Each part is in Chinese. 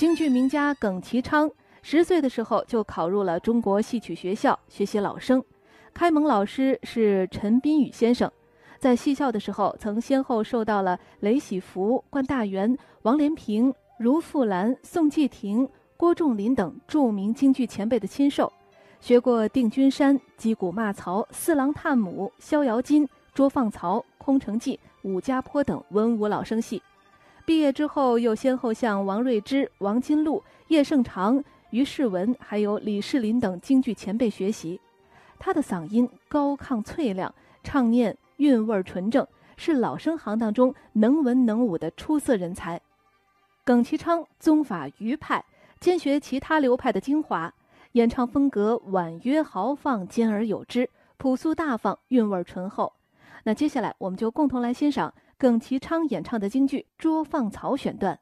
京剧名家耿其昌十岁的时候就考入了中国戏曲学校学习老生，开蒙老师是陈斌宇先生。在戏校的时候，曾先后受到了雷喜福、关大元、王连平、如富兰、宋继廷、郭仲林等著名京剧前辈的亲授，学过定军山、击鼓骂曹、四郎探母、逍遥津、捉放曹、空城计、武家坡等文武老生戏。毕业之后，又先后向王瑞之、王金禄、叶盛长、于世文，还有李世林等京剧前辈学习。他的嗓音高亢脆亮，唱念。韵味纯正，是老生行当中能文能武的出色人才。耿其昌宗法余派，兼学其他流派的精华，演唱风格婉约豪放，兼而有之，朴素大方，韵味醇厚。那接下来，我们就共同来欣赏耿其昌演唱的京剧《捉放曹》选段。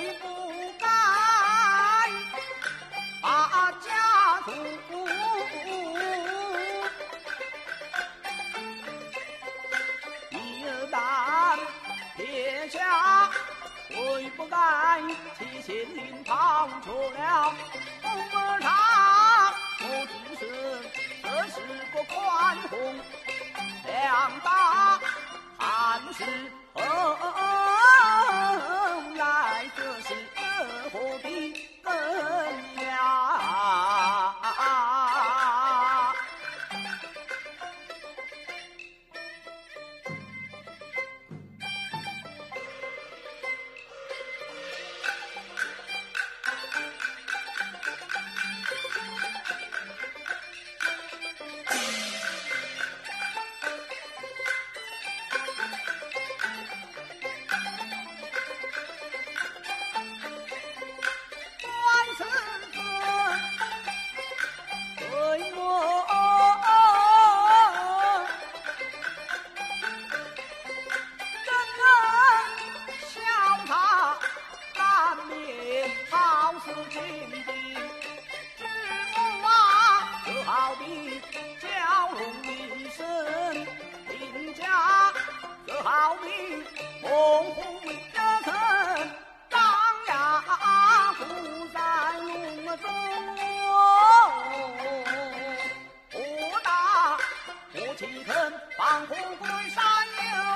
对不？放虎归山。